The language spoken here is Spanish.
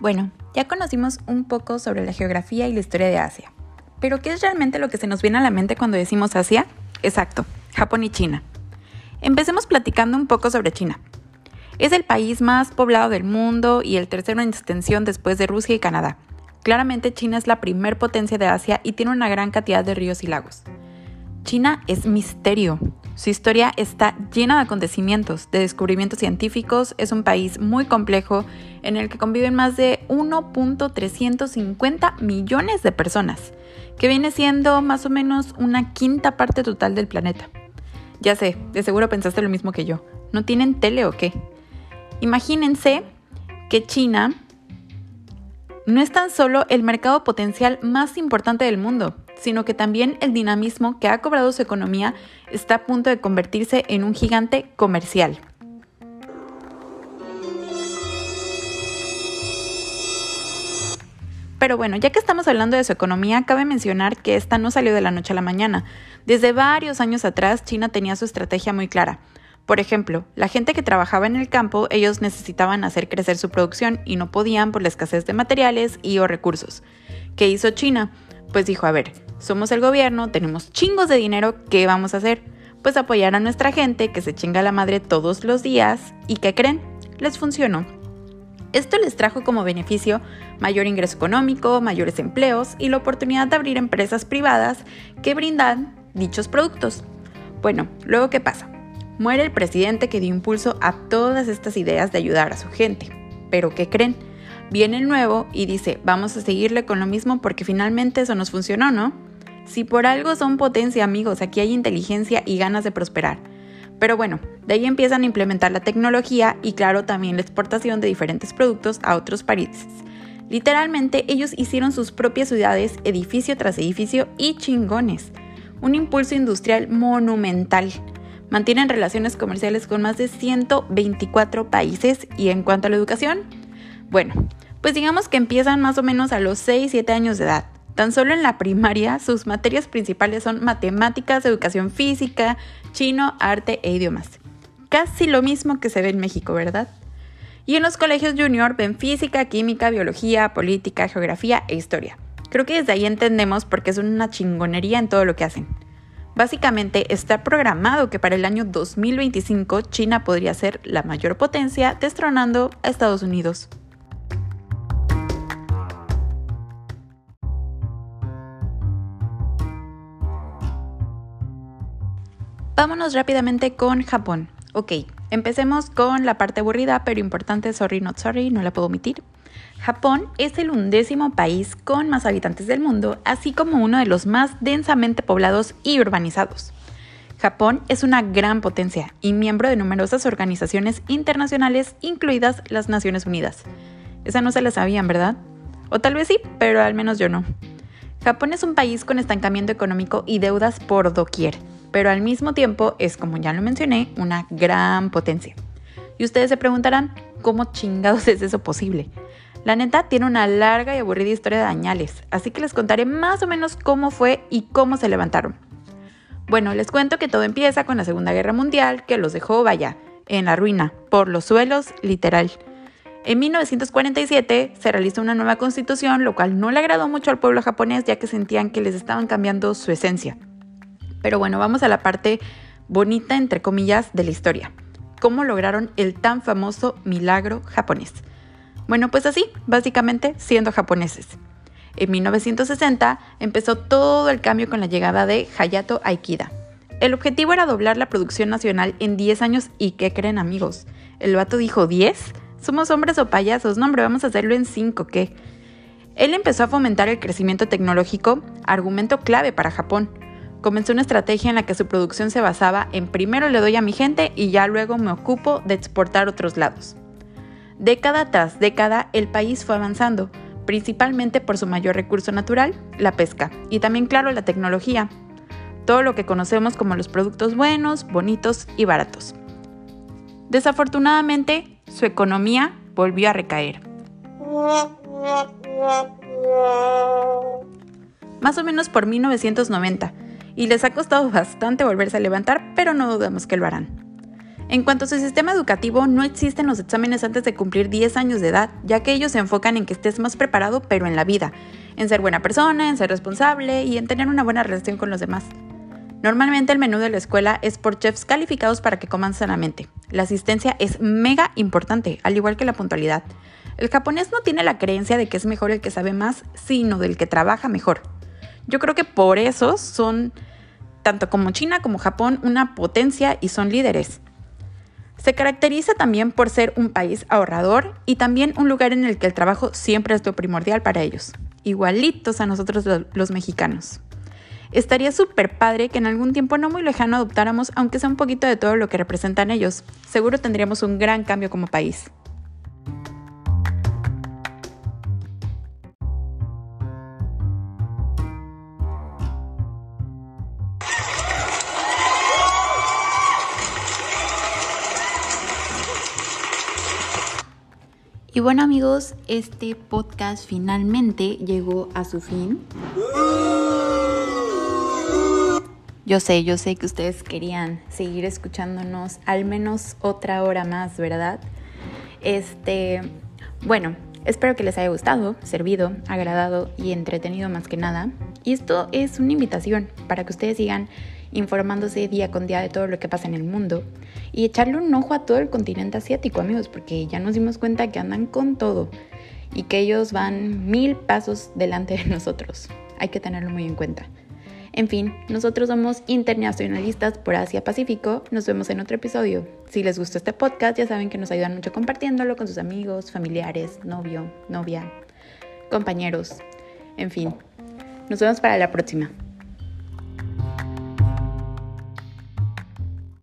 Bueno, ya conocimos un poco sobre la geografía y la historia de Asia. Pero ¿qué es realmente lo que se nos viene a la mente cuando decimos Asia? Exacto, Japón y China. Empecemos platicando un poco sobre China. Es el país más poblado del mundo y el tercero en extensión después de Rusia y Canadá. Claramente China es la primer potencia de Asia y tiene una gran cantidad de ríos y lagos. China es misterio. Su historia está llena de acontecimientos, de descubrimientos científicos. Es un país muy complejo en el que conviven más de 1.350 millones de personas, que viene siendo más o menos una quinta parte total del planeta. Ya sé, de seguro pensaste lo mismo que yo. ¿No tienen tele o qué? Imagínense que China no es tan solo el mercado potencial más importante del mundo, sino que también el dinamismo que ha cobrado su economía está a punto de convertirse en un gigante comercial. Pero bueno, ya que estamos hablando de su economía, cabe mencionar que esta no salió de la noche a la mañana. Desde varios años atrás, China tenía su estrategia muy clara. Por ejemplo, la gente que trabajaba en el campo, ellos necesitaban hacer crecer su producción y no podían por la escasez de materiales y o recursos. ¿Qué hizo China? Pues dijo, a ver, somos el gobierno, tenemos chingos de dinero, ¿qué vamos a hacer? Pues apoyar a nuestra gente que se chinga la madre todos los días y ¿qué creen? Les funcionó. Esto les trajo como beneficio mayor ingreso económico, mayores empleos y la oportunidad de abrir empresas privadas que brindan dichos productos. Bueno, luego ¿qué pasa? Muere el presidente que dio impulso a todas estas ideas de ayudar a su gente. Pero ¿qué creen? Viene el nuevo y dice, vamos a seguirle con lo mismo porque finalmente eso nos funcionó, ¿no? Si por algo son potencia, amigos, aquí hay inteligencia y ganas de prosperar. Pero bueno, de ahí empiezan a implementar la tecnología y claro también la exportación de diferentes productos a otros países. Literalmente ellos hicieron sus propias ciudades, edificio tras edificio y chingones. Un impulso industrial monumental. Mantienen relaciones comerciales con más de 124 países y en cuanto a la educación, bueno, pues digamos que empiezan más o menos a los 6-7 años de edad. Tan solo en la primaria sus materias principales son matemáticas, educación física, chino, arte e idiomas. Casi lo mismo que se ve en México, ¿verdad? Y en los colegios junior ven física, química, biología, política, geografía e historia. Creo que desde ahí entendemos por qué son una chingonería en todo lo que hacen. Básicamente está programado que para el año 2025 China podría ser la mayor potencia, destronando a Estados Unidos. Vámonos rápidamente con Japón. Ok, empecemos con la parte aburrida pero importante, sorry not sorry, no la puedo omitir. Japón es el undécimo país con más habitantes del mundo, así como uno de los más densamente poblados y urbanizados. Japón es una gran potencia y miembro de numerosas organizaciones internacionales, incluidas las Naciones Unidas. Esa no se la sabían, ¿verdad? O tal vez sí, pero al menos yo no. Japón es un país con estancamiento económico y deudas por doquier pero al mismo tiempo es, como ya lo mencioné, una gran potencia. Y ustedes se preguntarán, ¿cómo chingados es eso posible? La neta tiene una larga y aburrida historia de dañales, así que les contaré más o menos cómo fue y cómo se levantaron. Bueno, les cuento que todo empieza con la Segunda Guerra Mundial, que los dejó, vaya, en la ruina, por los suelos, literal. En 1947 se realizó una nueva constitución, lo cual no le agradó mucho al pueblo japonés, ya que sentían que les estaban cambiando su esencia. Pero bueno, vamos a la parte bonita, entre comillas, de la historia. ¿Cómo lograron el tan famoso milagro japonés? Bueno, pues así, básicamente siendo japoneses. En 1960 empezó todo el cambio con la llegada de Hayato Aikida. El objetivo era doblar la producción nacional en 10 años y ¿qué creen amigos? El vato dijo 10. Somos hombres o payasos, no hombre, vamos a hacerlo en 5, ¿qué? Él empezó a fomentar el crecimiento tecnológico, argumento clave para Japón comenzó una estrategia en la que su producción se basaba en primero le doy a mi gente y ya luego me ocupo de exportar otros lados. Década tras década el país fue avanzando, principalmente por su mayor recurso natural, la pesca, y también claro la tecnología, todo lo que conocemos como los productos buenos, bonitos y baratos. Desafortunadamente, su economía volvió a recaer. Más o menos por 1990, y les ha costado bastante volverse a levantar, pero no dudamos que lo harán. En cuanto a su sistema educativo, no existen los exámenes antes de cumplir 10 años de edad, ya que ellos se enfocan en que estés más preparado, pero en la vida, en ser buena persona, en ser responsable y en tener una buena relación con los demás. Normalmente el menú de la escuela es por chefs calificados para que coman sanamente. La asistencia es mega importante, al igual que la puntualidad. El japonés no tiene la creencia de que es mejor el que sabe más, sino del que trabaja mejor. Yo creo que por eso son, tanto como China como Japón, una potencia y son líderes. Se caracteriza también por ser un país ahorrador y también un lugar en el que el trabajo siempre es lo primordial para ellos, igualitos a nosotros los mexicanos. Estaría súper padre que en algún tiempo no muy lejano adoptáramos, aunque sea un poquito de todo lo que representan ellos. Seguro tendríamos un gran cambio como país. Y bueno amigos, este podcast finalmente llegó a su fin. Yo sé, yo sé que ustedes querían seguir escuchándonos al menos otra hora más, ¿verdad? Este, bueno, espero que les haya gustado, servido, agradado y entretenido más que nada. Y esto es una invitación para que ustedes sigan informándose día con día de todo lo que pasa en el mundo y echarle un ojo a todo el continente asiático, amigos, porque ya nos dimos cuenta que andan con todo y que ellos van mil pasos delante de nosotros. Hay que tenerlo muy en cuenta. En fin, nosotros somos internacionalistas por Asia Pacífico. Nos vemos en otro episodio. Si les gustó este podcast, ya saben que nos ayudan mucho compartiéndolo con sus amigos, familiares, novio, novia, compañeros. En fin, nos vemos para la próxima.